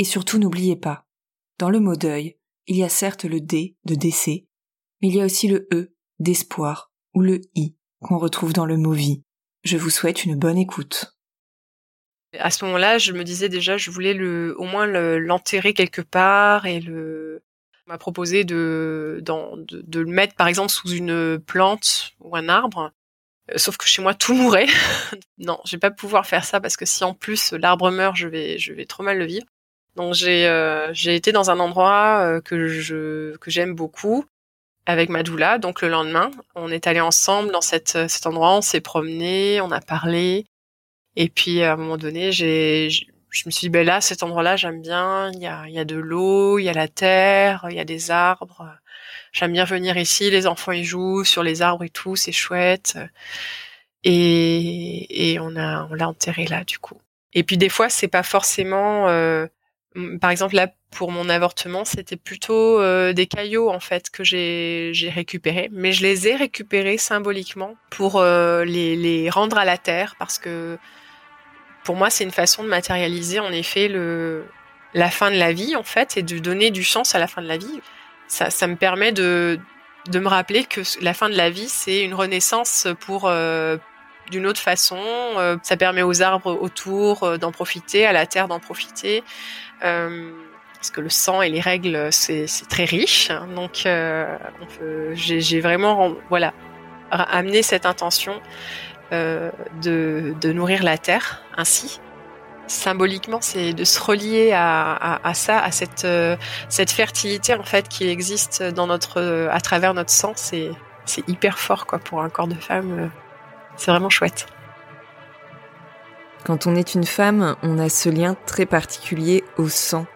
Et surtout n'oubliez pas, dans le mot deuil, il y a certes le D de décès, mais il y a aussi le E d'espoir ou le I qu'on retrouve dans le mot vie. Je vous souhaite une bonne écoute. À ce moment-là, je me disais déjà, je voulais au moins l'enterrer quelque part et le m'a proposé de, le mettre par exemple sous une plante ou un arbre. Euh, sauf que chez moi tout mourait. non, je vais pas pouvoir faire ça parce que si en plus l'arbre meurt, je vais trop mal le vivre. Donc j'ai euh, j'ai été dans un endroit euh, que je que j'aime beaucoup avec ma doula. Donc le lendemain, on est allé ensemble dans cette cet endroit, on s'est promené, on a parlé. Et puis à un moment donné, j'ai, je me suis dit, ben là, cet endroit-là, j'aime bien. Il y a, il y a de l'eau, il y a la terre, il y a des arbres. J'aime bien venir ici. Les enfants y jouent sur les arbres et tout, c'est chouette. Et, et on a, on l'a enterré là du coup. Et puis des fois, c'est pas forcément. Euh, par exemple là, pour mon avortement, c'était plutôt euh, des caillots en fait que j'ai récupérés, mais je les ai récupérés symboliquement pour euh, les rendre à la terre parce que pour moi, c'est une façon de matérialiser en effet la fin de la vie en fait et de donner du sens à la fin de la vie. Ça, me permet de, de me rappeler que la fin de la vie, c'est une renaissance pour euh, d'une autre façon. Euh, ça permet aux arbres autour euh, d'en profiter, à la terre d'en profiter. parce que le sang et les règles, c'est très riche. Donc, j'ai vraiment, voilà, amené cette intention euh, de, nourrir la terre ainsi. Symboliquement, c'est de se relier à, ça, à cette, euh, cette fertilité en fait qui existe dans notre, à travers notre sang. C'est hyper fort quoi pour un corps de femme. C'est vraiment chouette. Quand on est une femme, on a ce lien très particulier au sang,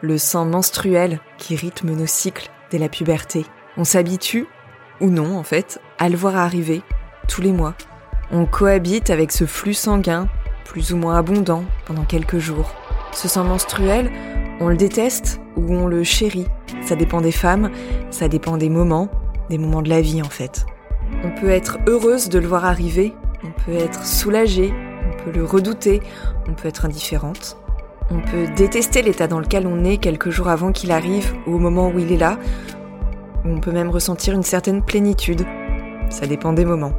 le sang menstruel qui rythme nos cycles dès la puberté. On s'habitue, ou non en fait, à le voir arriver tous les mois, on cohabite avec ce flux sanguin, plus ou moins abondant, pendant quelques jours. Ce sang menstruel, on le déteste ou on le chérit. Ça dépend des femmes, ça dépend des moments, des moments de la vie en fait. On peut être heureuse de le voir arriver, on peut être soulagée, on peut le redouter, on peut être indifférente. On peut détester l'état dans lequel on est quelques jours avant qu'il arrive ou au moment où il est là. On peut même ressentir une certaine plénitude. Ça dépend des moments.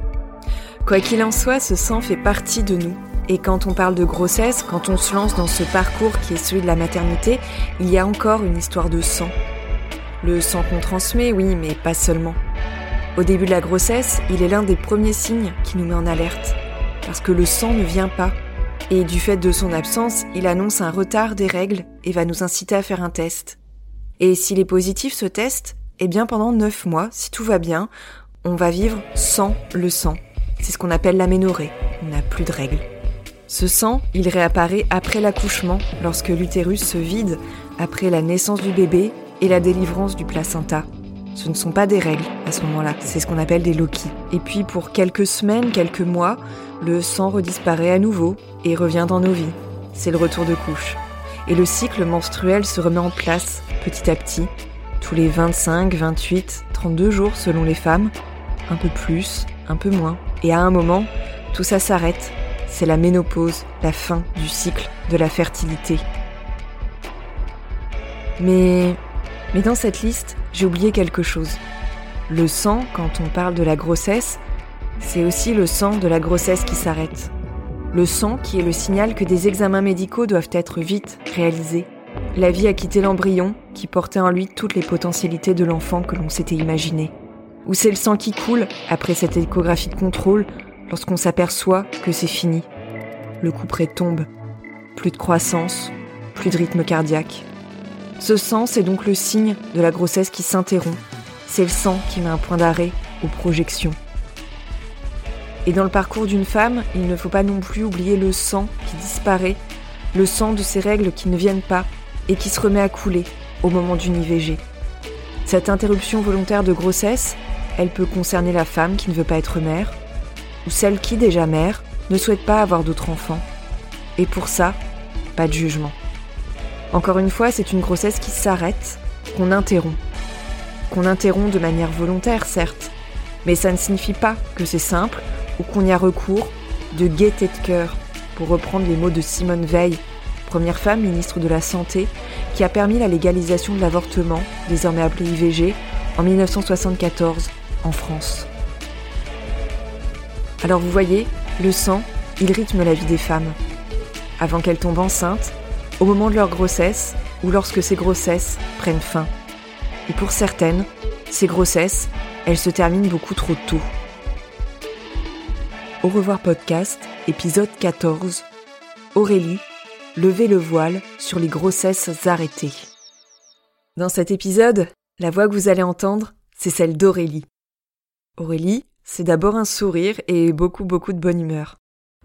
Quoi qu'il en soit, ce sang fait partie de nous. Et quand on parle de grossesse, quand on se lance dans ce parcours qui est celui de la maternité, il y a encore une histoire de sang. Le sang qu'on transmet, oui, mais pas seulement. Au début de la grossesse, il est l'un des premiers signes qui nous met en alerte. Parce que le sang ne vient pas. Et du fait de son absence, il annonce un retard des règles et va nous inciter à faire un test. Et s'il est positif ce test, eh bien pendant 9 mois, si tout va bien, on va vivre sans le sang. C'est ce qu'on appelle l'aménorrhée. On n'a plus de règles. Ce sang, il réapparaît après l'accouchement, lorsque l'utérus se vide, après la naissance du bébé et la délivrance du placenta. Ce ne sont pas des règles à ce moment-là, c'est ce qu'on appelle des loquis. Et puis pour quelques semaines, quelques mois, le sang redisparaît à nouveau et revient dans nos vies. C'est le retour de couche. Et le cycle menstruel se remet en place petit à petit, tous les 25, 28, 32 jours selon les femmes, un peu plus, un peu moins. Et à un moment, tout ça s'arrête. C'est la ménopause, la fin du cycle de la fertilité. Mais, mais dans cette liste, j'ai oublié quelque chose. Le sang, quand on parle de la grossesse, c'est aussi le sang de la grossesse qui s'arrête. Le sang qui est le signal que des examens médicaux doivent être vite réalisés. La vie a quitté l'embryon qui portait en lui toutes les potentialités de l'enfant que l'on s'était imaginé. Ou c'est le sang qui coule après cette échographie de contrôle lorsqu'on s'aperçoit que c'est fini. Le coup près tombe. Plus de croissance, plus de rythme cardiaque. Ce sang, c'est donc le signe de la grossesse qui s'interrompt. C'est le sang qui met un point d'arrêt aux projections. Et dans le parcours d'une femme, il ne faut pas non plus oublier le sang qui disparaît, le sang de ces règles qui ne viennent pas et qui se remet à couler au moment d'une IVG. Cette interruption volontaire de grossesse, elle peut concerner la femme qui ne veut pas être mère, ou celle qui, déjà mère, ne souhaite pas avoir d'autres enfants. Et pour ça, pas de jugement. Encore une fois, c'est une grossesse qui s'arrête, qu'on interrompt. Qu'on interrompt de manière volontaire, certes, mais ça ne signifie pas que c'est simple ou qu'on y a recours de gaieté de cœur, pour reprendre les mots de Simone Veil, première femme ministre de la Santé, qui a permis la légalisation de l'avortement, désormais appelé IVG, en 1974 en France. Alors vous voyez, le sang, il rythme la vie des femmes. Avant qu'elles tombent enceintes, au moment de leur grossesse ou lorsque ces grossesses prennent fin. Et pour certaines, ces grossesses, elles se terminent beaucoup trop tôt. Au revoir podcast, épisode 14. Aurélie, levez le voile sur les grossesses arrêtées. Dans cet épisode, la voix que vous allez entendre, c'est celle d'Aurélie. Aurélie, c'est d'abord un sourire et beaucoup beaucoup de bonne humeur.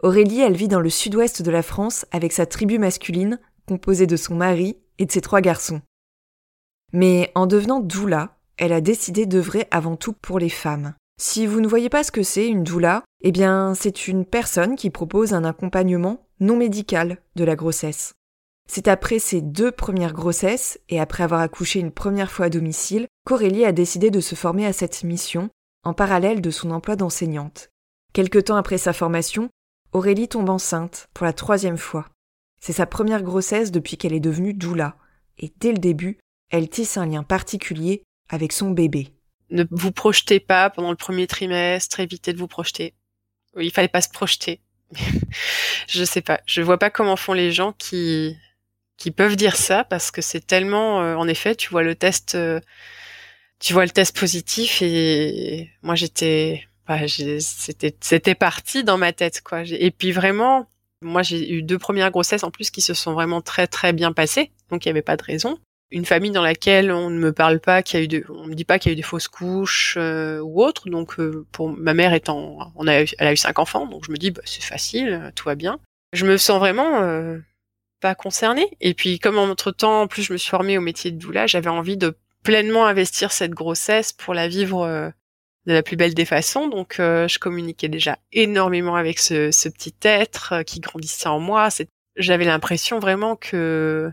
Aurélie, elle vit dans le sud-ouest de la France avec sa tribu masculine, composée de son mari et de ses trois garçons. Mais en devenant doula, elle a décidé d'œuvrer avant tout pour les femmes. Si vous ne voyez pas ce que c'est une doula, eh bien c'est une personne qui propose un accompagnement non médical de la grossesse. C'est après ses deux premières grossesses et après avoir accouché une première fois à domicile qu'Aurélie a décidé de se former à cette mission en parallèle de son emploi d'enseignante. Quelque temps après sa formation, Aurélie tombe enceinte pour la troisième fois. C'est sa première grossesse depuis qu'elle est devenue doula, et dès le début, elle tisse un lien particulier avec son bébé. Ne vous projetez pas pendant le premier trimestre, évitez de vous projeter. Il fallait pas se projeter. je sais pas, je vois pas comment font les gens qui qui peuvent dire ça parce que c'est tellement euh, en effet, tu vois le test euh, tu vois le test positif et moi j'étais bah, c'était c'était parti dans ma tête quoi et puis vraiment moi j'ai eu deux premières grossesses en plus qui se sont vraiment très très bien passées. Donc il y avait pas de raison. Une famille dans laquelle on ne me parle pas qu'il y a eu on me dit pas qu'il y a eu des fausses couches euh, ou autre. Donc euh, pour ma mère étant on a elle a eu cinq enfants. Donc je me dis bah, c'est facile tout va bien. Je me sens vraiment euh, pas concernée. Et puis comme entre temps en plus je me suis formée au métier de doula j'avais envie de pleinement investir cette grossesse pour la vivre de la plus belle des façons. Donc, euh, je communiquais déjà énormément avec ce, ce petit être euh, qui grandissait en moi. J'avais l'impression vraiment que,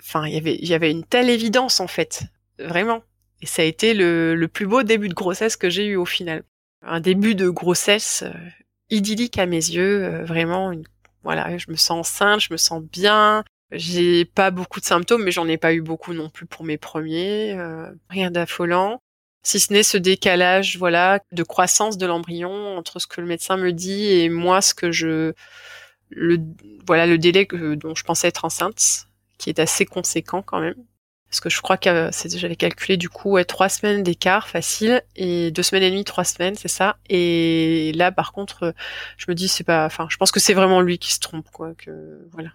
enfin, il y avait, il y avait une telle évidence en fait, vraiment. Et ça a été le, le plus beau début de grossesse que j'ai eu au final. Un début de grossesse idyllique à mes yeux, vraiment. Une, voilà, je me sens enceinte, je me sens bien. J'ai pas beaucoup de symptômes, mais j'en ai pas eu beaucoup non plus pour mes premiers. Euh, rien d'affolant. Si ce n'est ce décalage, voilà, de croissance de l'embryon entre ce que le médecin me dit et moi ce que je, le, voilà, le délai que, dont je pensais être enceinte, qui est assez conséquent quand même. Parce que je crois que j'avais calculé du coup ouais, trois semaines d'écart facile et deux semaines et demie, trois semaines, c'est ça. Et là, par contre, je me dis c'est pas, enfin, je pense que c'est vraiment lui qui se trompe, quoi. Que voilà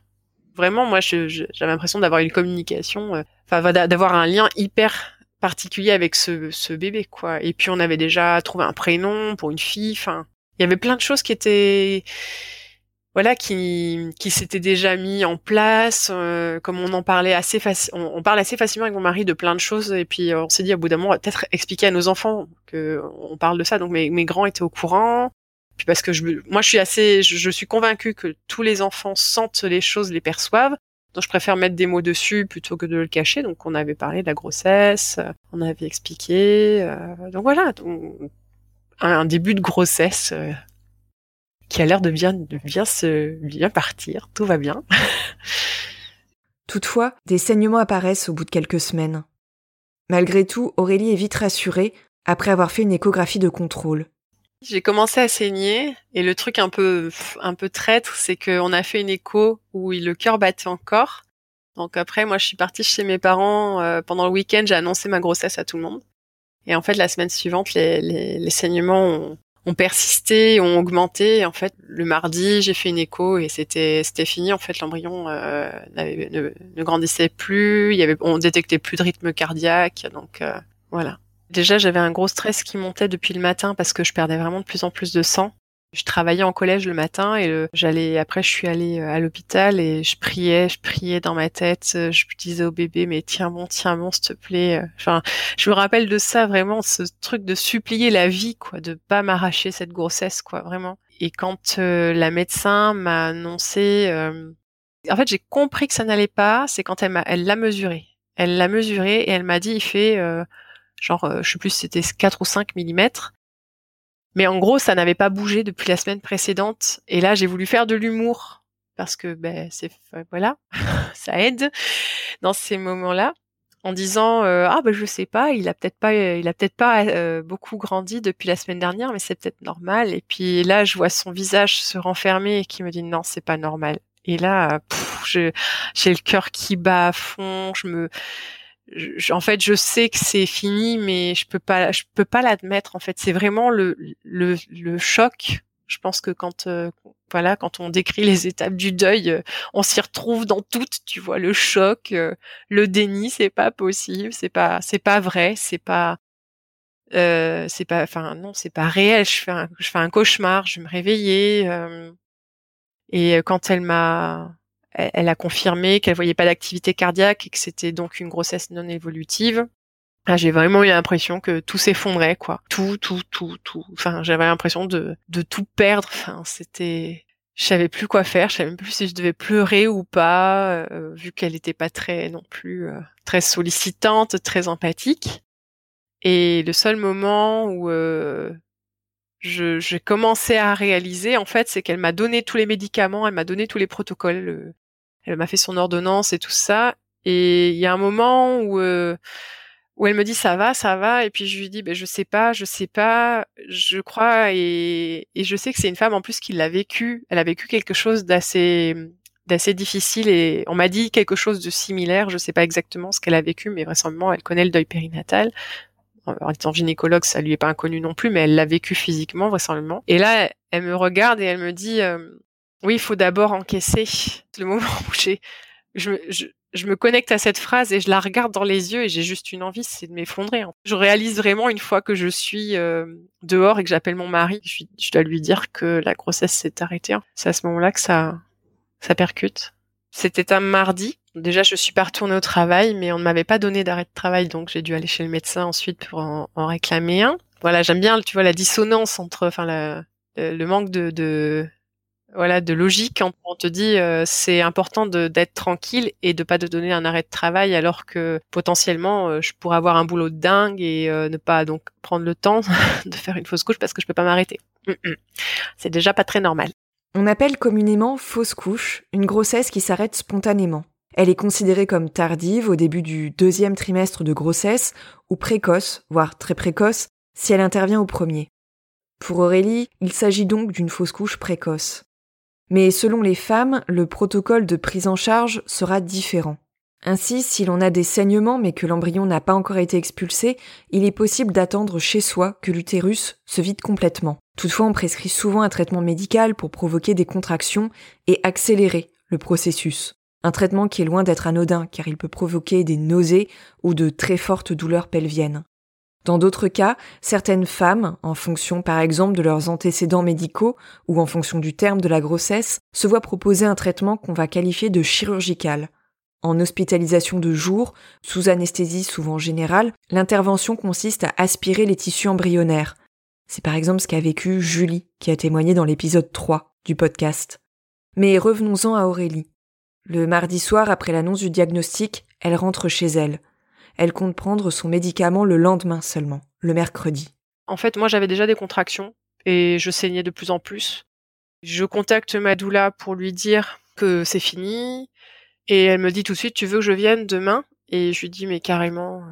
vraiment, moi, j'avais l'impression d'avoir une communication, euh, enfin, d'avoir un lien hyper particulier avec ce, bébé, quoi. Et puis, on avait déjà trouvé un prénom pour une fille. Enfin, il y avait plein de choses qui étaient, voilà, qui, qui s'étaient déjà mis en place. Euh, comme on en parlait assez facilement, on, parle assez facilement avec mon mari de plein de choses. Et puis, on s'est dit, au bout d'un moment, peut-être expliquer à nos enfants que on parle de ça. Donc, mes, grands étaient au courant. Puis parce que je, moi, je suis assez, je, suis convaincue que tous les enfants sentent les choses, les perçoivent. Donc je préfère mettre des mots dessus plutôt que de le cacher. Donc on avait parlé de la grossesse, on avait expliqué. Euh, donc voilà, un, début de grossesse euh, qui a l'air de bien se bien partir. Tout va bien. Toutefois, des saignements apparaissent au bout de quelques semaines. Malgré tout, Aurélie est vite rassurée après avoir fait une échographie de contrôle. J'ai commencé à saigner et le truc un peu un peu traître, c'est qu'on a fait une écho où le cœur battait encore. Donc après, moi, je suis partie chez mes parents euh, pendant le week-end. J'ai annoncé ma grossesse à tout le monde. Et en fait, la semaine suivante, les, les, les saignements ont, ont, persisté, ont augmenté. En fait, le mardi, j'ai fait une écho et c'était c'était fini. En fait, l'embryon euh, ne, ne, grandissait plus. Il y avait, on détectait plus de rythme cardiaque. Donc euh, voilà. Déjà, j'avais un gros stress qui montait depuis le matin parce que je perdais vraiment de plus en plus de sang. Je travaillais en collège le matin et j'allais après je suis allée euh, à l'hôpital et je priais, je priais dans ma tête, euh, je disais au bébé mais tiens bon, tiens bon s'il te plaît. Euh. Enfin, je me rappelle de ça vraiment ce truc de supplier la vie quoi, de pas m'arracher cette grossesse quoi, vraiment. Et quand la médecin m'a annoncé en fait, j'ai compris que ça n'allait pas, c'est quand elle m'a elle l'a mesuré. Elle l'a mesuré et elle m'a dit il fait genre je sais plus c'était 4 ou 5 millimètres mais en gros, ça n'avait pas bougé depuis la semaine précédente. Et là, j'ai voulu faire de l'humour parce que ben c'est voilà, ça aide dans ces moments-là en disant euh, ah ben je sais pas, il a peut-être pas il a peut-être pas euh, beaucoup grandi depuis la semaine dernière, mais c'est peut-être normal. Et puis là, je vois son visage se renfermer et qui me dit non, c'est pas normal. Et là, j'ai le cœur qui bat à fond. Je me en fait, je sais que c'est fini, mais je peux pas, je peux pas l'admettre. En fait, c'est vraiment le, le, le choc. Je pense que quand, euh, voilà, quand on décrit les étapes du deuil, euh, on s'y retrouve dans toutes. Tu vois, le choc, euh, le déni, c'est pas possible, c'est pas, c'est pas vrai, c'est pas, c'est pas, enfin non, c'est pas réel. Je fais, un, je fais un cauchemar. Je me réveillais et quand elle m'a elle, a confirmé qu'elle voyait pas d'activité cardiaque et que c'était donc une grossesse non évolutive. Ah, j'ai vraiment eu l'impression que tout s'effondrait, quoi. Tout, tout, tout, tout. Enfin, j'avais l'impression de, de tout perdre. Enfin, c'était, je savais plus quoi faire. Je savais même plus si je devais pleurer ou pas, euh, vu qu'elle était pas très non plus euh, très sollicitante, très empathique. Et le seul moment où euh, je, j'ai commencé à réaliser, en fait, c'est qu'elle m'a donné tous les médicaments, elle m'a donné tous les protocoles elle m'a fait son ordonnance et tout ça. Et il y a un moment où euh, où elle me dit ça va, ça va, et puis je lui dis ben je sais pas, je sais pas, je crois et, et je sais que c'est une femme en plus qui l'a vécu. Elle a vécu quelque chose d'assez d'assez difficile et on m'a dit quelque chose de similaire. Je sais pas exactement ce qu'elle a vécu, mais vraisemblablement elle connaît le deuil périnatal. En étant gynécologue, ça lui est pas inconnu non plus, mais elle l'a vécu physiquement vraisemblablement. Et là, elle me regarde et elle me dit euh, oui, il faut d'abord encaisser. Le moment où j'ai, je, je, je, me connecte à cette phrase et je la regarde dans les yeux et j'ai juste une envie, c'est de m'effondrer. Je réalise vraiment une fois que je suis euh, dehors et que j'appelle mon mari, je, je, dois lui dire que la grossesse s'est arrêtée. C'est à ce moment-là que ça, ça percute. C'était un mardi. Déjà, je suis pas retournée au travail, mais on ne m'avait pas donné d'arrêt de travail, donc j'ai dû aller chez le médecin ensuite pour en, en réclamer un. Voilà, j'aime bien, tu vois, la dissonance entre, enfin, le manque de, de voilà de logique on te dit euh, c'est important d'être tranquille et de pas te donner un arrêt de travail alors que potentiellement euh, je pourrais avoir un boulot de dingue et euh, ne pas donc prendre le temps de faire une fausse couche parce que je peux pas m'arrêter. C'est déjà pas très normal. On appelle communément fausse couche une grossesse qui s'arrête spontanément. Elle est considérée comme tardive au début du deuxième trimestre de grossesse ou précoce, voire très précoce, si elle intervient au premier. Pour Aurélie, il s'agit donc d'une fausse couche précoce. Mais selon les femmes, le protocole de prise en charge sera différent. Ainsi, si l'on a des saignements mais que l'embryon n'a pas encore été expulsé, il est possible d'attendre chez soi que l'utérus se vide complètement. Toutefois, on prescrit souvent un traitement médical pour provoquer des contractions et accélérer le processus. Un traitement qui est loin d'être anodin car il peut provoquer des nausées ou de très fortes douleurs pelviennes. Dans d'autres cas, certaines femmes, en fonction par exemple de leurs antécédents médicaux ou en fonction du terme de la grossesse, se voient proposer un traitement qu'on va qualifier de chirurgical. En hospitalisation de jour, sous anesthésie souvent générale, l'intervention consiste à aspirer les tissus embryonnaires. C'est par exemple ce qu'a vécu Julie, qui a témoigné dans l'épisode 3 du podcast. Mais revenons-en à Aurélie. Le mardi soir, après l'annonce du diagnostic, elle rentre chez elle elle compte prendre son médicament le lendemain seulement, le mercredi. En fait, moi j'avais déjà des contractions et je saignais de plus en plus. Je contacte ma doula pour lui dire que c'est fini et elle me dit tout de suite tu veux que je vienne demain? Et je lui dis mais carrément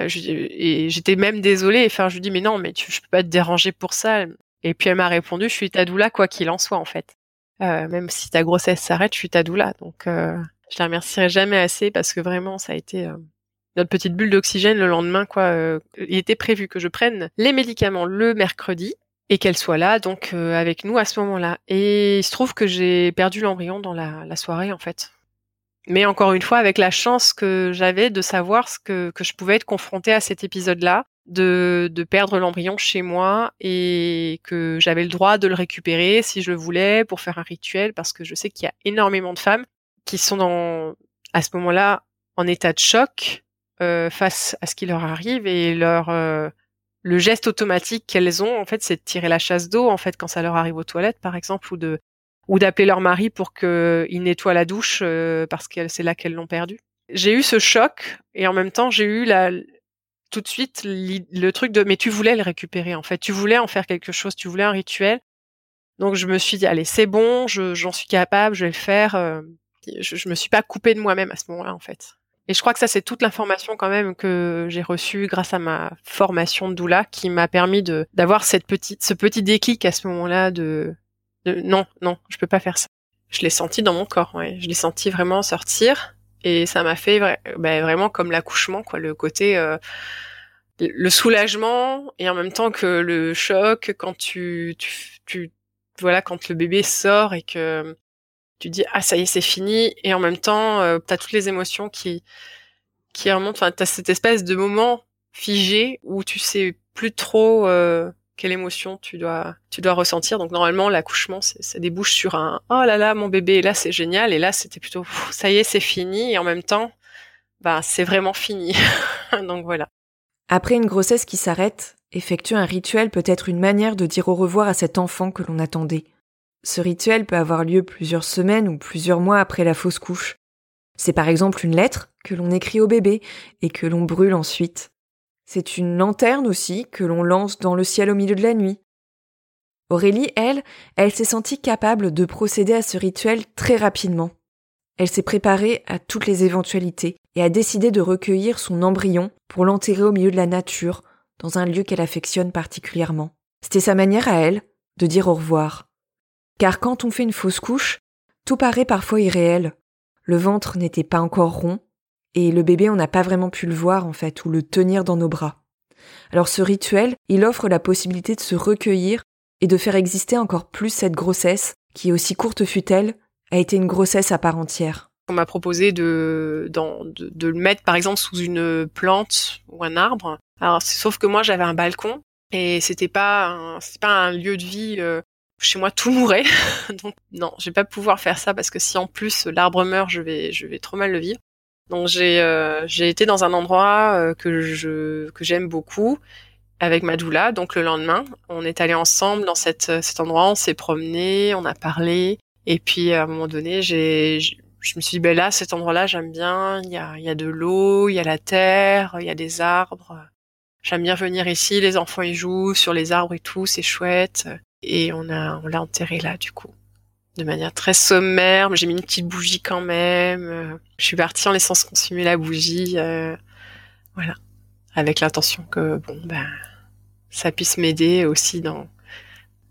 euh, et j'étais même désolée enfin je lui dis mais non mais je peux pas te déranger pour ça Et puis elle m'a répondu, je suis ta doula quoi qu'il en soit en fait. Euh, même si ta grossesse s'arrête, je suis ta doula. Donc euh, je la remercierai jamais assez parce que vraiment ça a été notre petite bulle d'oxygène le lendemain quoi. Euh, il était prévu que je prenne les médicaments le mercredi et qu'elle soit là donc euh, avec nous à ce moment-là. Et il se trouve que j'ai perdu l'embryon dans la, soirée en fait. Mais encore une fois avec la chance que j'avais de savoir ce que, que je pouvais être confrontée à cet épisode-là, de, de perdre l'embryon chez moi et que j'avais le droit de le récupérer si je le voulais pour faire un rituel parce que je sais qu'il y a énormément de femmes qui sont dans à ce moment-là en état de choc euh, face à ce qui leur arrive et leur euh, le geste automatique qu'elles ont en fait c'est de tirer la chasse d'eau en fait quand ça leur arrive aux toilettes par exemple ou de ou d'appeler leur mari pour qu'il nettoie la douche euh, parce que c'est là qu'elles l'ont perdu. J'ai eu ce choc et en même temps j'ai eu la tout de suite le truc de mais tu voulais le récupérer en fait, tu voulais en faire quelque chose, tu voulais un rituel. Donc je me suis dit allez c'est bon, j'en suis capable, je vais le faire. Euh, je, je me suis pas coupée de moi-même à ce moment-là en fait. Et je crois que ça, c'est toute l'information quand même que j'ai reçue grâce à ma formation doula qui m'a permis de d'avoir cette petite, ce petit déclic à ce moment-là de, de non, non, je peux pas faire ça. Je l'ai senti dans mon corps, ouais. Je l'ai senti vraiment sortir et ça m'a fait ben, vraiment comme l'accouchement, quoi, le côté euh, le soulagement et en même temps que le choc quand tu, tu, tu voilà quand le bébé sort et que tu dis ah ça y est c'est fini. Et en même temps euh, tu toutes les émotions qui qui remontent. Enfin as cette espèce de moment figé où tu sais plus trop euh, quelle émotion tu dois tu dois ressentir. Donc normalement l'accouchement ça débouche sur un oh là là mon bébé là c'est génial. Et là c'était plutôt ça y est c'est fini. Et en même temps bah c'est vraiment fini. Donc voilà. Après une grossesse qui s'arrête effectuer un rituel peut être une manière de dire au revoir à cet enfant que l'on attendait ce rituel peut avoir lieu plusieurs semaines ou plusieurs mois après la fausse couche. C'est par exemple une lettre que l'on écrit au bébé et que l'on brûle ensuite. C'est une lanterne aussi que l'on lance dans le ciel au milieu de la nuit. Aurélie, elle, elle s'est sentie capable de procéder à ce rituel très rapidement. Elle s'est préparée à toutes les éventualités et a décidé de recueillir son embryon pour l'enterrer au milieu de la nature, dans un lieu qu'elle affectionne particulièrement. C'était sa manière à elle de dire au revoir. Car quand on fait une fausse couche, tout paraît parfois irréel. Le ventre n'était pas encore rond, et le bébé on n'a pas vraiment pu le voir en fait, ou le tenir dans nos bras. Alors ce rituel, il offre la possibilité de se recueillir et de faire exister encore plus cette grossesse, qui aussi courte fut-elle, a été une grossesse à part entière. On m'a proposé de, de, de, le mettre par exemple sous une plante ou un arbre. Alors sauf que moi j'avais un balcon et c'était pas c'est pas un lieu de vie euh, chez moi tout mourrait. Donc non, je vais pas pouvoir faire ça parce que si en plus l'arbre meurt, je vais je vais trop mal le vivre. Donc j'ai euh, j'ai été dans un endroit euh, que je que j'aime beaucoup avec ma doula. Donc le lendemain, on est allé ensemble dans cette cet endroit, on s'est promené, on a parlé et puis à un moment donné, j'ai je me suis dit ben là cet endroit-là, j'aime bien, il y a il y a de l'eau, il y a la terre, il y a des arbres. J'aime bien venir ici, les enfants y jouent sur les arbres et tout, c'est chouette et on a on l'a enterré là du coup. De manière très sommaire j'ai mis une petite bougie quand même. Euh, je suis partie en laissant se consumer la bougie euh, voilà. Avec l'intention que bon ben ça puisse m'aider aussi dans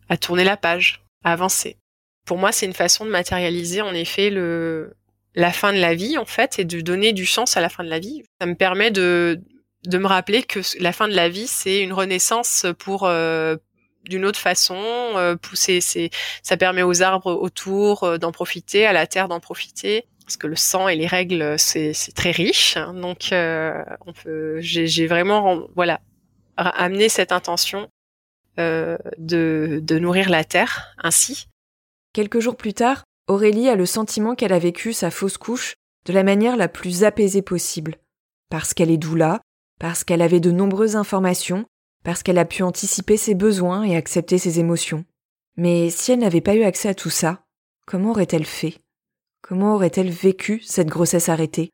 à tourner la page à avancer. Pour moi c'est une façon de matérialiser en effet le la fin de la vie en fait et de donner du sens à la fin de la vie. Ça me permet de de me rappeler que la fin de la vie c'est une renaissance pour euh, d'une autre façon. Euh, pousser, c'est, ça permet aux arbres autour euh, d'en profiter, à la terre d'en profiter. Parce que le sang et les règles, c'est, c'est très riche. Hein. donc, euh, on peut, j'ai, j'ai vraiment, voilà, amené cette intention de, de nourrir la terre ainsi. Quelques jours plus tard, Aurélie a le sentiment qu'elle a vécu sa fausse couche de la manière la plus apaisée possible. Parce qu'elle est doula, parce qu'elle avait de nombreuses informations parce qu'elle a pu anticiper ses besoins et accepter ses émotions. Mais si elle n'avait pas eu accès à tout ça, comment aurait-elle fait? Comment aurait-elle vécu cette grossesse arrêtée?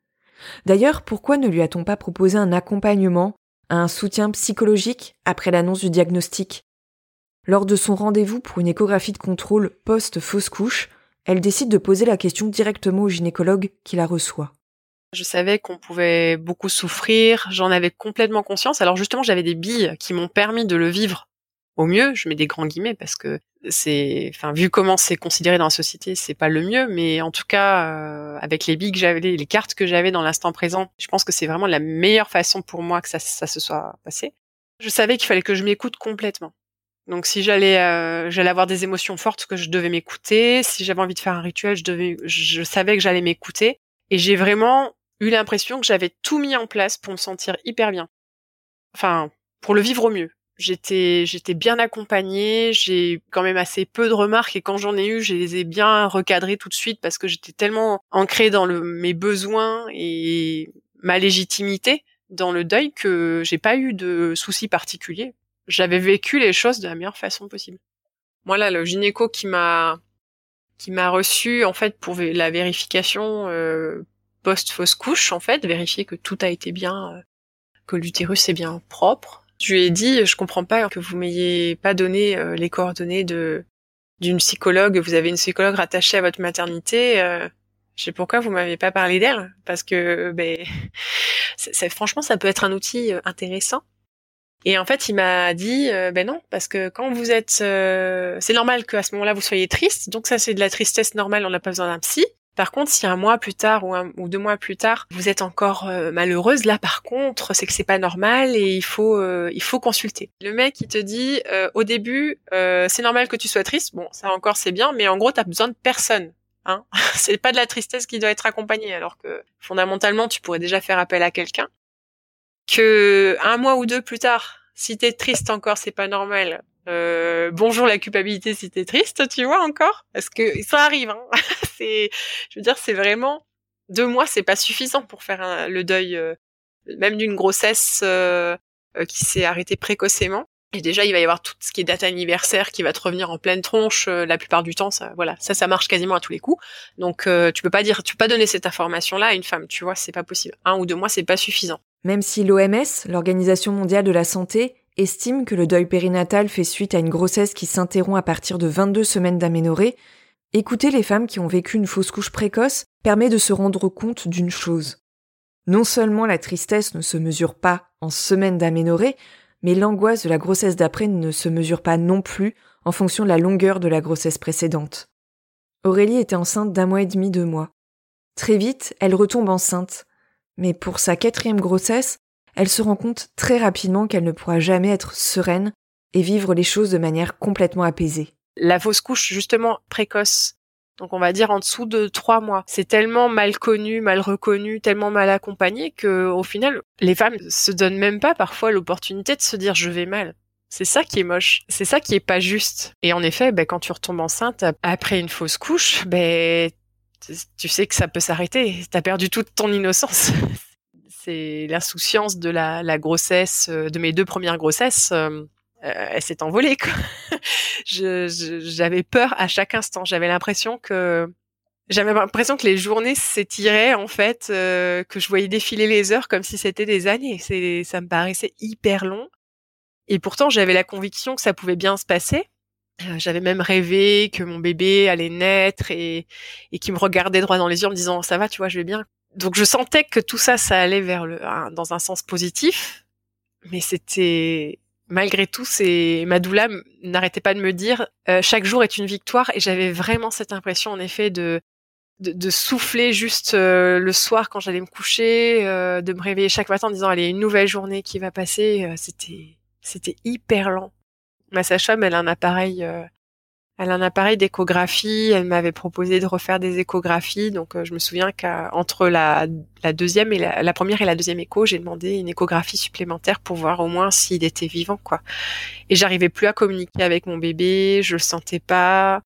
D'ailleurs, pourquoi ne lui a-t-on pas proposé un accompagnement, un soutien psychologique après l'annonce du diagnostic? Lors de son rendez-vous pour une échographie de contrôle post-fausse couche, elle décide de poser la question directement au gynécologue qui la reçoit. Je savais qu'on pouvait beaucoup souffrir, j'en avais complètement conscience. Alors justement, j'avais des billes qui m'ont permis de le vivre au mieux. Je mets des grands guillemets parce que c'est, enfin, vu comment c'est considéré dans la société, c'est pas le mieux, mais en tout cas, euh, avec les billes que j'avais, les cartes que j'avais dans l'instant présent, je pense que c'est vraiment la meilleure façon pour moi que ça, ça se soit passé. Je savais qu'il fallait que je m'écoute complètement. Donc si j'allais euh, j'allais avoir des émotions fortes que je devais m'écouter, si j'avais envie de faire un rituel, je devais je savais que j'allais m'écouter et j'ai vraiment eu l'impression que j'avais tout mis en place pour me sentir hyper bien. Enfin, pour le vivre au mieux. J'étais j'étais bien accompagnée, j'ai quand même assez peu de remarques et quand j'en ai eu, je les ai bien recadrées tout de suite parce que j'étais tellement ancrée dans le, mes besoins et ma légitimité dans le deuil que j'ai pas eu de soucis particuliers j'avais vécu les choses de la meilleure façon possible. Moi là, le gynéco qui m'a qui m'a reçu en fait pour la vérification euh, post fausse couche en fait, vérifier que tout a été bien, euh, que l'utérus est bien propre. Je lui ai dit, je comprends pas que vous m'ayez pas donné euh, les coordonnées de d'une psychologue. Vous avez une psychologue rattachée à votre maternité. je sais pourquoi vous m'avez pas parlé d'elle parce que ben franchement ça peut être un outil intéressant et en fait, il m'a dit, euh, ben non, parce que quand vous êtes, euh, c'est normal qu'à ce moment-là vous soyez triste. Donc ça, c'est de la tristesse normale. On n'a pas besoin d'un psy. Par contre, si un mois plus tard ou, deux mois plus tard, vous êtes encore euh, malheureuse, là par contre, c'est que c'est pas normal et il faut il faut consulter. Le mec, il te dit au début, c'est normal que tu sois triste. Bon, ça encore c'est bien, mais en gros, t'as besoin de personne. Hein c'est pas de la tristesse qui doit être accompagnée, alors que fondamentalement, tu pourrais déjà faire appel à quelqu'un que un mois ou deux plus tard, si t'es triste encore, c'est pas normal. Euh, bonjour la culpabilité si t'es triste, tu vois encore, parce que ça arrive. Hein. c'est, je veux dire, c'est vraiment deux mois, c'est pas suffisant pour faire le deuil, euh, même d'une grossesse euh, qui s'est arrêtée précocement. Et déjà, il va y avoir tout ce qui est date anniversaire qui va te revenir en pleine tronche la plupart du temps. Ça, voilà, ça, ça marche quasiment à tous les coups. Donc, tu peux pas dire, tu peux pas donner cette information-là à une femme. Tu vois, c'est pas possible. Un ou deux mois, c'est pas suffisant. Même si l'OMS, l'Organisation mondiale de la santé, estime que le deuil périnatal fait suite à une grossesse qui s'interrompt à partir de 22 semaines d'aménorrhée, écouter les femmes qui ont vécu une fausse couche précoce permet de se rendre compte d'une chose. Non seulement la tristesse ne se mesure pas en semaines d'aménorrhée, mais l'angoisse de la grossesse d'après ne se mesure pas non plus en fonction de la longueur de la grossesse précédente. Aurélie était enceinte d'un mois et demi, deux mois. Très vite, elle retombe enceinte, mais pour sa quatrième grossesse, elle se rend compte très rapidement qu'elle ne pourra jamais être sereine et vivre les choses de manière complètement apaisée. La fausse couche, justement, précoce, donc on va dire en dessous de trois mois. C'est tellement mal connu, mal reconnu, tellement mal accompagné que au final, les femmes se donnent même pas parfois l'opportunité de se dire je vais mal. C'est ça qui est moche. C'est ça qui est pas juste. Et en effet, ben, quand tu retombes enceinte après une fausse couche, ben, tu sais que ça peut s'arrêter. T'as perdu toute ton innocence. C'est l'insouciance de la, grossesse, euh, de mes deux premières grossesses. Euh, euh, elle s'est envolée. j'avais peur à chaque instant. J'avais l'impression que j'avais l'impression que les journées s'étiraient en fait, que je voyais défiler les heures comme si c'était des années. C'est, ça me paraissait hyper long. Et pourtant, j'avais la conviction que ça pouvait bien se passer. J'avais même rêvé que mon bébé allait naître et, et qui me regardait droit dans les yeux en me disant ça va, tu vois, je vais bien. Donc je sentais que tout ça, ça allait vers le, dans un sens positif, mais c'était malgré tout, c'est ma doula n'arrêtait pas de me dire euh, chaque jour est une victoire. Et j'avais vraiment cette impression en effet de de, souffler juste euh, le soir quand j'allais me coucher, de me réveiller chaque matin en disant allez une nouvelle journée qui va passer. c'était c'était hyper lent. Ma sage-femme, elle a un appareil, euh, elle a un appareil d'échographie. Elle m'avait proposé de refaire des échographies. Donc, euh, je me souviens qu'entre la, deuxième et la, première et la deuxième écho, j'ai demandé une échographie supplémentaire pour voir au moins s'il était vivant, quoi. Et j'arrivais plus à communiquer avec mon bébé. Je le sentais pas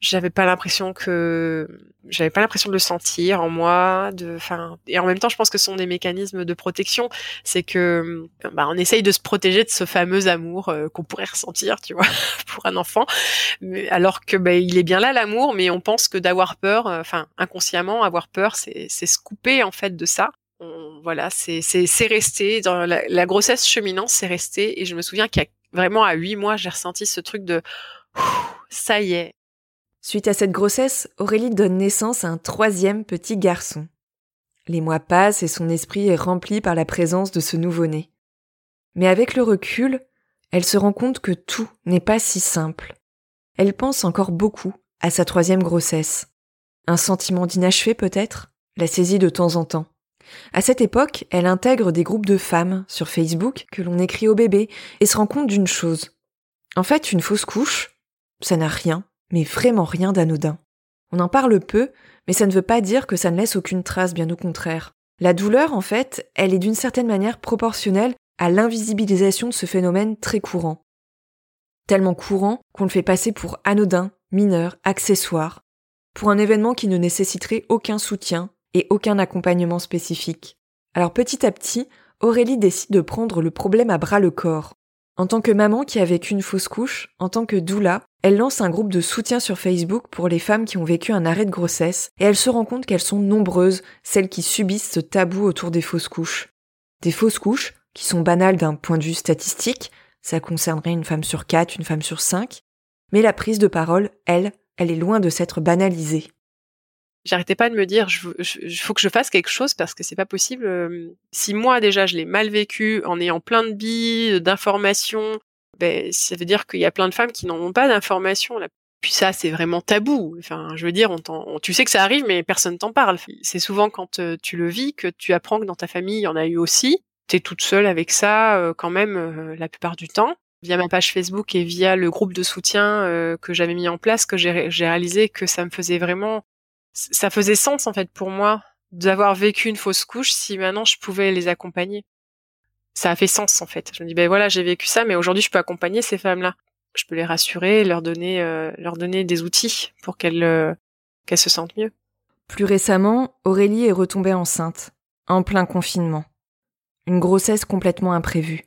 j'avais pas l'impression que j'avais pas l'impression de le sentir en moi de enfin et en même temps je pense que ce sont des mécanismes de protection. C'est que bah on essaye de se protéger de ce fameux amour euh, qu'on pourrait ressentir tu vois pour un enfant. Alors que bah, il est bien là l'amour mais on pense que d'avoir peur euh, enfin inconsciemment avoir peur c'est c'est se couper en fait de ça. Voilà c'est c'est c'est resté dans la, la grossesse cheminant c'est resté. Et je me souviens qu'il y a vraiment à huit mois j'ai ressenti ce truc de ça y est Suite à cette grossesse, Aurélie donne naissance à un troisième petit garçon. Les mois passent et son esprit est rempli par la présence de ce nouveau-né. Mais avec le recul, elle se rend compte que tout n'est pas si simple. Elle pense encore beaucoup à sa troisième grossesse. Un sentiment d'inachevé peut-être? La saisit de temps en temps. À cette époque, elle intègre des groupes de femmes sur Facebook que l'on écrit au bébé et se rend compte d'une chose. En fait, une fausse couche, ça n'a rien, mais vraiment rien d'anodin. On en parle peu, mais ça ne veut pas dire que ça ne laisse aucune trace, bien au contraire. La douleur, en fait, elle est d'une certaine manière proportionnelle à l'invisibilisation de ce phénomène très courant. Tellement courant qu'on le fait passer pour anodin, mineur, accessoire, pour un événement qui ne nécessiterait aucun soutien et aucun accompagnement spécifique. Alors petit à petit, Aurélie décide de prendre le problème à bras le corps. En tant que maman qui a vécu une fausse couche, en tant que doula, elle lance un groupe de soutien sur Facebook pour les femmes qui ont vécu un arrêt de grossesse et elle se rend compte qu'elles sont nombreuses, celles qui subissent ce tabou autour des fausses couches. Des fausses couches qui sont banales d'un point de vue statistique, ça concernerait une femme sur quatre, une femme sur cinq, mais la prise de parole, elle, elle est loin de s'être banalisée. J'arrêtais pas de me dire, il faut que je fasse quelque chose parce que c'est pas possible. Si moi déjà je l'ai mal vécu en ayant plein de billes, d'informations, ben ça veut dire qu'il y a plein de femmes qui n'en ont pas d'informations. Puis ça, c'est vraiment tabou. Enfin, je veux dire, on, tu sais que ça arrive, mais personne t'en parle. C'est souvent quand tu le vis que tu apprends que dans ta famille, il y en a eu aussi. T'es toute seule avec ça, quand même, la plupart du temps. Via ma page Facebook et via le groupe de soutien que j'avais mis en place, que j'ai réalisé que ça me faisait vraiment ça faisait sens en fait pour moi d'avoir vécu une fausse couche si maintenant je pouvais les accompagner. Ça a fait sens en fait. Je me dis ben voilà j'ai vécu ça mais aujourd'hui je peux accompagner ces femmes-là. Je peux les rassurer, leur donner euh, leur donner des outils pour qu'elles euh, qu'elles se sentent mieux. Plus récemment, Aurélie est retombée enceinte, en plein confinement. Une grossesse complètement imprévue,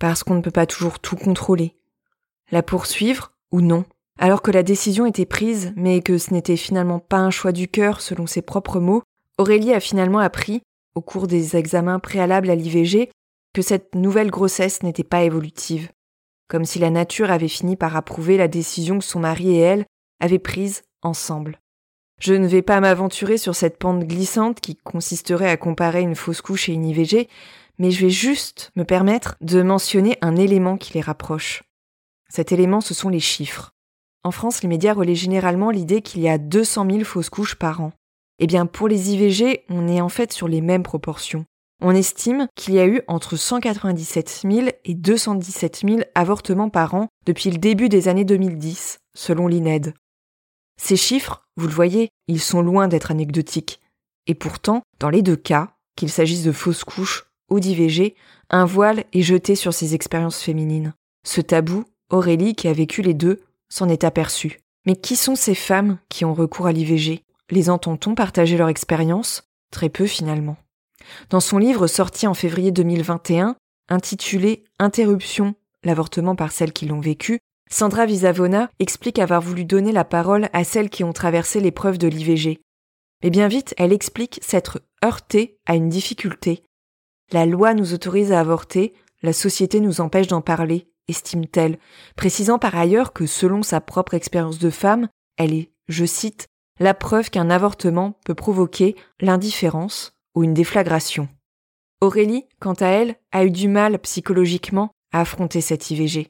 parce qu'on ne peut pas toujours tout contrôler. La poursuivre ou non alors que la décision était prise, mais que ce n'était finalement pas un choix du cœur selon ses propres mots, Aurélie a finalement appris, au cours des examens préalables à l'IVG, que cette nouvelle grossesse n'était pas évolutive, comme si la nature avait fini par approuver la décision que son mari et elle avaient prise ensemble. Je ne vais pas m'aventurer sur cette pente glissante qui consisterait à comparer une fausse couche et une IVG, mais je vais juste me permettre de mentionner un élément qui les rapproche. Cet élément, ce sont les chiffres. En France, les médias relaient généralement l'idée qu'il y a 200 000 fausses couches par an. Eh bien, pour les IVG, on est en fait sur les mêmes proportions. On estime qu'il y a eu entre 197 000 et 217 000 avortements par an depuis le début des années 2010, selon l'INED. Ces chiffres, vous le voyez, ils sont loin d'être anecdotiques. Et pourtant, dans les deux cas, qu'il s'agisse de fausses couches ou d'IVG, un voile est jeté sur ces expériences féminines. Ce tabou, Aurélie, qui a vécu les deux, s'en est aperçu. Mais qui sont ces femmes qui ont recours à l'IVG Les entend-on partager leur expérience? Très peu finalement. Dans son livre sorti en février 2021, intitulé Interruption, l'avortement par celles qui l'ont vécu, Sandra Visavona explique avoir voulu donner la parole à celles qui ont traversé l'épreuve de l'IVG. Mais bien vite, elle explique s'être heurtée à une difficulté. La loi nous autorise à avorter, la société nous empêche d'en parler, estime-t-elle, précisant par ailleurs que selon sa propre expérience de femme, elle est, je cite, la preuve qu'un avortement peut provoquer l'indifférence ou une déflagration. Aurélie, quant à elle, a eu du mal psychologiquement à affronter cette IVG.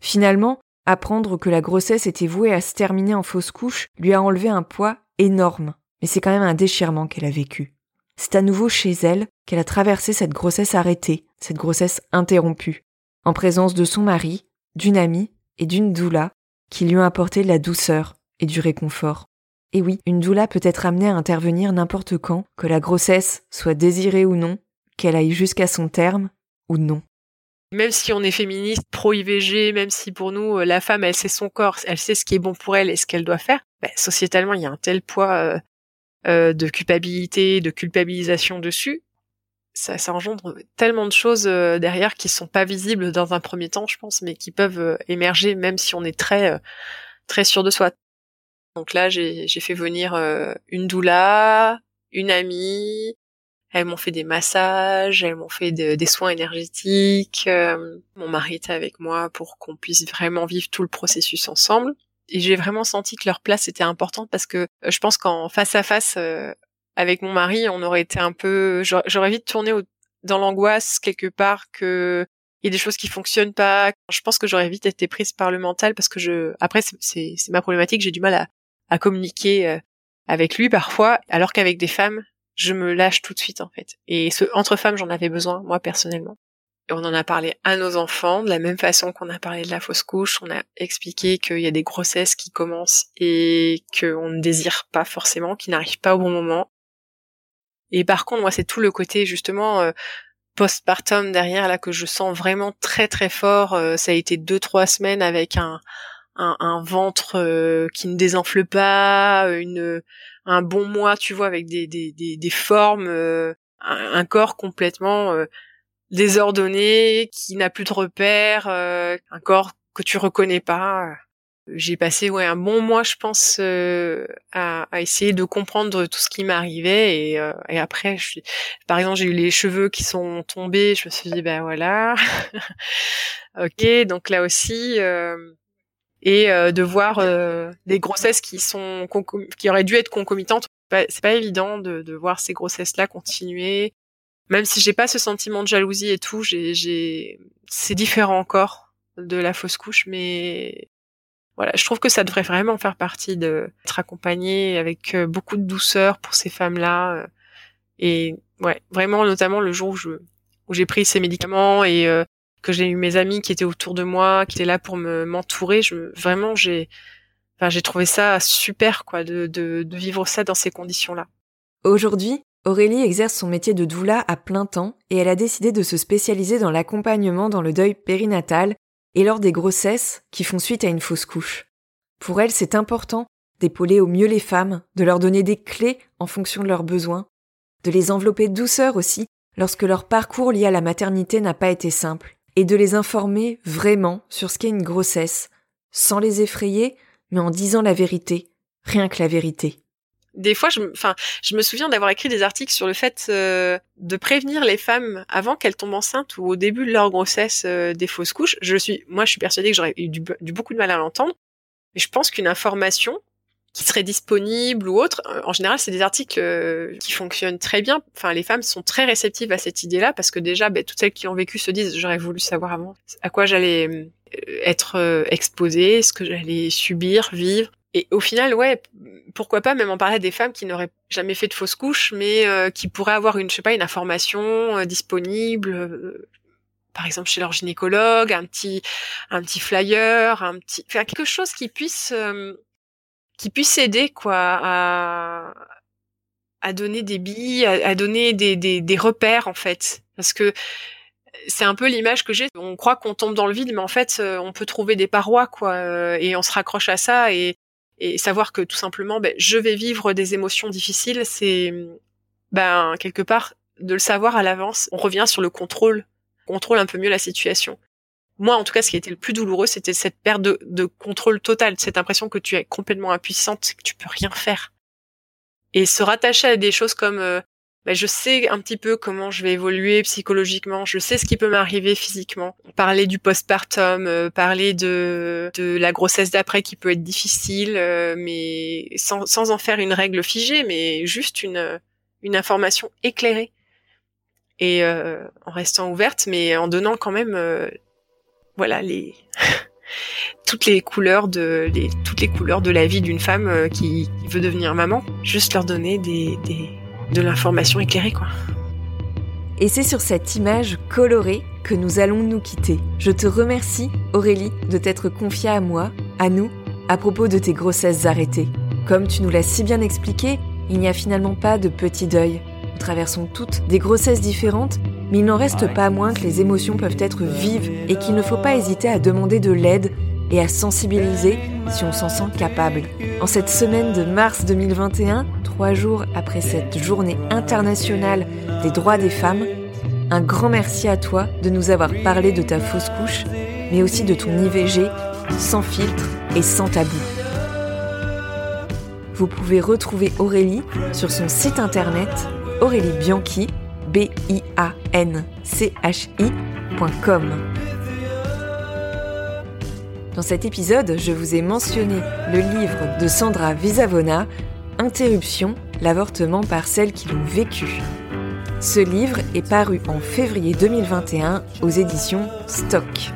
Finalement, apprendre que la grossesse était vouée à se terminer en fausse couche lui a enlevé un poids énorme, mais c'est quand même un déchirement qu'elle a vécu. C'est à nouveau chez elle qu'elle a traversé cette grossesse arrêtée, cette grossesse interrompue, en présence de son mari, d'une amie et d'une doula qui lui ont apporté de la douceur et du réconfort. Et oui, une doula peut être amenée à intervenir n'importe quand, que la grossesse soit désirée ou non, qu'elle aille jusqu'à son terme ou non. Même si on est féministe, pro-IVG, même si pour nous, euh, la femme, elle sait son corps, elle sait ce qui est bon pour elle et ce qu'elle doit faire, bah, sociétalement, il y a un tel poids euh, euh, de culpabilité, de culpabilisation dessus, ça, ça engendre tellement de choses euh, derrière qui sont pas visibles dans un premier temps, je pense, mais qui peuvent euh, émerger même si on est très euh, très sûr de soi. Donc là, j'ai fait venir une doula, une amie. Elles m'ont fait des massages, elles m'ont fait des soins énergétiques. mon mari était avec moi pour qu'on puisse vraiment vivre tout le processus ensemble. Et j'ai vraiment senti que leur place était importante parce que je pense qu'en face à face, avec mon mari, on aurait été un peu, j'aurais vite tourné dans l'angoisse quelque part que il y a des choses qui fonctionnent pas. Je pense que j'aurais vite été prise par le mental parce que je, après, c'est ma problématique, j'ai du mal à, communiquer euh, avec lui parfois, alors qu'avec des femmes, je me lâche tout de suite en fait. Et ce entre femmes, j'en avais besoin moi personnellement. On en a parlé à nos enfants de la même façon qu'on a parlé de la fausse couche. On a expliqué qu'il y a des grossesses qui commencent et qu'on ne désire pas forcément, qui n'arrivent pas au bon moment. Et par contre, moi, c'est tout le côté justement euh, postpartum derrière là que je sens vraiment très très fort. Euh, ça a été deux trois semaines avec un un, ventre euh, qui ne désenfle pas, une un bon mois, tu vois, avec des des des, formes, un, corps complètement désordonné, qui n'a plus de repères, un corps que tu reconnais pas. J'ai passé ouais un bon mois, je pense, euh, à, à, essayer de comprendre tout ce qui m'arrivait et, euh, et après, je suis... par exemple, j'ai eu les cheveux qui sont tombés. Je me suis dit ben voilà, ok. Donc là aussi, et de voir des grossesses qui sont qui auraient dû être concomitantes. C'est pas évident de, de voir ces grossesses là continuer même si j'ai pas ce sentiment de jalousie et tout, j'ai, c'est différent encore de la fausse couche, mais voilà, je trouve que ça devrait vraiment faire partie de accompagné avec euh, beaucoup de douceur pour ces femmes-là. Euh, et ouais, vraiment, notamment le jour où j'ai pris ces médicaments et euh, que j'ai eu mes amis qui étaient autour de moi, qui étaient là pour me m'entourer, je vraiment j'ai, enfin j'ai trouvé ça super quoi de vivre ça dans ces conditions-là. Aujourd'hui, Aurélie exerce son métier de doula à plein temps et elle a décidé de se spécialiser dans l'accompagnement dans le deuil périnatal et lors des grossesses qui font suite à une fausse couche. Pour elle, c'est important d'épauler au mieux les femmes, de leur donner des clés en fonction de leurs besoins, de les envelopper de douceur aussi lorsque leur parcours lié à la maternité n'a pas été simple, et de les informer vraiment sur ce qu'est une grossesse, sans les effrayer, mais en disant la vérité, rien que la vérité des fois, je, enfin, je me souviens d'avoir écrit des articles sur le fait euh, de prévenir les femmes avant qu'elles tombent enceintes ou au début de leur grossesse euh, des fausses couches. Je suis, moi, je suis persuadée que j'aurais eu du, beaucoup de mal à l'entendre, mais je pense qu'une information qui serait disponible ou autre, euh, en général, c'est des articles qui fonctionnent très bien. Enfin, les femmes sont très réceptives à cette idée-là parce que déjà, ben, toutes celles qui ont vécu se disent j'aurais voulu savoir avant à quoi j'allais être exposée, ce que j'allais subir, vivre. Et au final, ouais, pourquoi pas même en parler à des femmes qui n'auraient jamais fait de fausse couche, mais euh, qui pourraient avoir une, je sais pas, une information euh, disponible, euh, par exemple chez leur gynécologue, un petit, un petit flyer, un petit, enfin quelque chose qui puisse, qui puisse aider quoi à, à donner des billes, à, à donner des, des, des repères en fait, parce que c'est un peu l'image que j'ai. On croit qu'on tombe dans le vide, mais en fait, on peut trouver des parois, quoi, et on se raccroche à ça. Et et savoir que tout simplement, ben, je vais vivre des émotions difficiles, c'est ben quelque part de le savoir à l'avance. On revient sur le contrôle, contrôle un peu mieux la situation. Moi, en tout cas, ce qui a été le plus douloureux, c'était cette perte de, de contrôle total, cette impression que tu es complètement impuissante, que tu peux rien faire. Et se rattacher à des choses comme euh, bah, je sais un petit peu comment je vais évoluer psychologiquement, je sais ce qui peut m'arriver physiquement. Parler du postpartum, euh, parler de, de la grossesse d'après qui peut être difficile, euh, mais sans, sans en faire une règle figée, mais juste une, une information éclairée. Et euh, en restant ouverte, mais en donnant quand même, voilà, les toutes les couleurs de les, toutes les couleurs de la vie d'une femme qui, qui, veut devenir maman. Juste leur donner des, des de l'information éclairée, quoi. Et c'est sur cette image colorée que nous allons nous quitter. Je te remercie, Aurélie, de t'être confiée à moi, à nous, à propos de tes grossesses arrêtées. Comme tu nous l'as si bien expliqué, il n'y a finalement pas de petit deuil. Nous traversons toutes des grossesses différentes, mais il n'en reste pas moins que les émotions peuvent être vives et qu'il ne faut pas hésiter à demander de l'aide et à sensibiliser si on s'en sent capable. En cette semaine de mars 2021, trois jours après cette journée internationale des droits des femmes, un grand merci à toi de nous avoir parlé de ta fausse couche, mais aussi de ton IVG sans filtre et sans tabou. Vous pouvez retrouver Aurélie sur son site internet Aurélie dans cet épisode, je vous ai mentionné le livre de Sandra Visavona, Interruption, l'avortement par celles qui l'ont vécu. Ce livre est paru en février 2021 aux éditions Stock.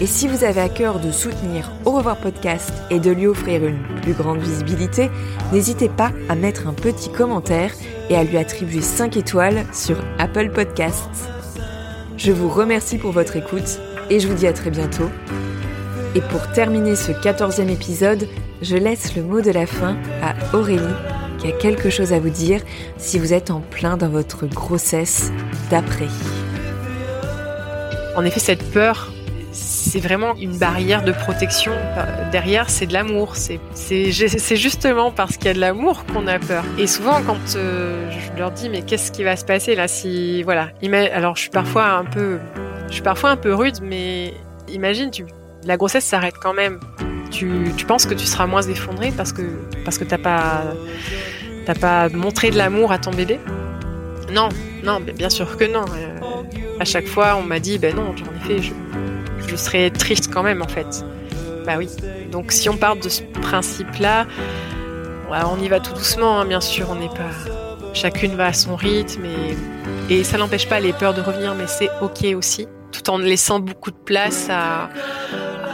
Et si vous avez à cœur de soutenir Au revoir podcast et de lui offrir une plus grande visibilité, n'hésitez pas à mettre un petit commentaire et à lui attribuer 5 étoiles sur Apple Podcasts. Je vous remercie pour votre écoute et je vous dis à très bientôt. Et pour terminer ce 14e épisode, je laisse le mot de la fin à Aurélie qui a quelque chose à vous dire si vous êtes en plein dans votre grossesse d'après. En effet, cette peur, c'est vraiment une barrière de protection. Derrière, c'est de l'amour. C'est justement parce qu'il y a de l'amour qu'on a peur. Et souvent, quand euh, je leur dis, mais qu'est-ce qui va se passer là si, voilà. Alors, je suis parfois un peu, je suis parfois un peu rude, mais imagine, tu, la grossesse s'arrête quand même. Tu, penses que tu seras moins effondré parce que parce que t'as pas montré de l'amour à ton bébé? Non, non, bien sûr que non. Euh, à chaque fois, on m'a dit, ben non, en effet, je, je serais triste quand même en fait. Bah oui. Donc si on part de ce principe-là, on y va tout doucement, hein, bien sûr. On n'est pas, chacune va à son rythme et, et ça n'empêche pas les peurs de revenir, mais c'est ok aussi, tout en laissant beaucoup de place à,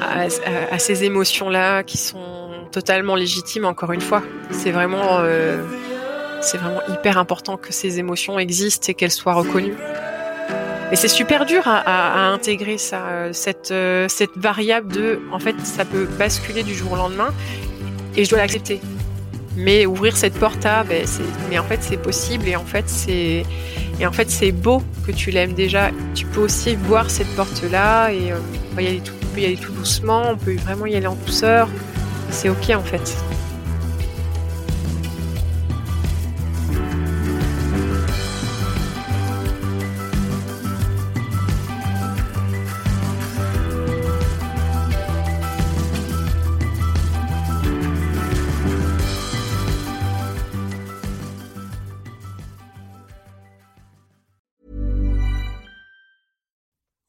à, ces émotions-là qui sont totalement légitimes. Encore une fois, c'est vraiment, euh, vraiment hyper important que ces émotions existent et qu'elles soient reconnues. Et c'est super dur à, intégrer ça, euh, cette, euh, cette variable de, en fait, ça peut basculer du jour au lendemain et je dois l'accepter. Mais ouvrir cette porte à, ben, mais en fait c'est possible et en fait c'est et en fait c'est beau que tu l'aimes déjà. Tu peux aussi voir cette porte là et euh, peut y aller tout, peut y aller tout doucement, on peut vraiment y aller en douceur. C'est ok en fait.